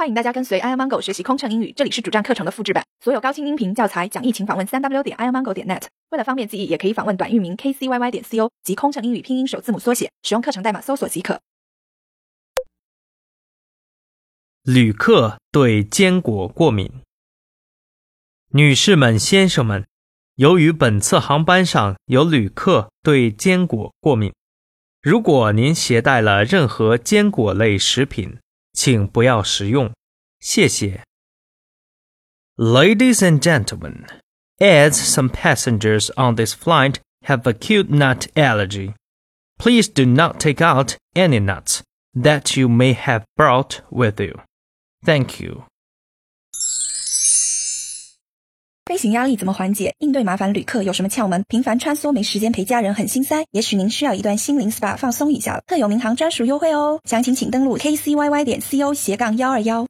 欢迎大家跟随 i amango 学习空乘英语，这里是主站课程的复制版，所有高清音频教材讲义，请访问三 w 点 i amango 点 net。为了方便记忆，也可以访问短域名 kcyy 点 co 及空乘英语拼音首字母缩写，使用课程代码搜索即可。旅客对坚果过敏。女士们、先生们，由于本次航班上有旅客对坚果过敏，如果您携带了任何坚果类食品，请不要食用，谢谢。Ladies and gentlemen, as some passengers on this flight have acute nut allergy, please do not take out any nuts that you may have brought with you. Thank you. 飞行压力怎么缓解？应对麻烦旅客有什么窍门？频繁穿梭没时间陪家人很心塞，也许您需要一段心灵 SPA 放松一下了。特有民航专属优惠哦，详情请登录 kcyy 点 co 斜杠幺二幺。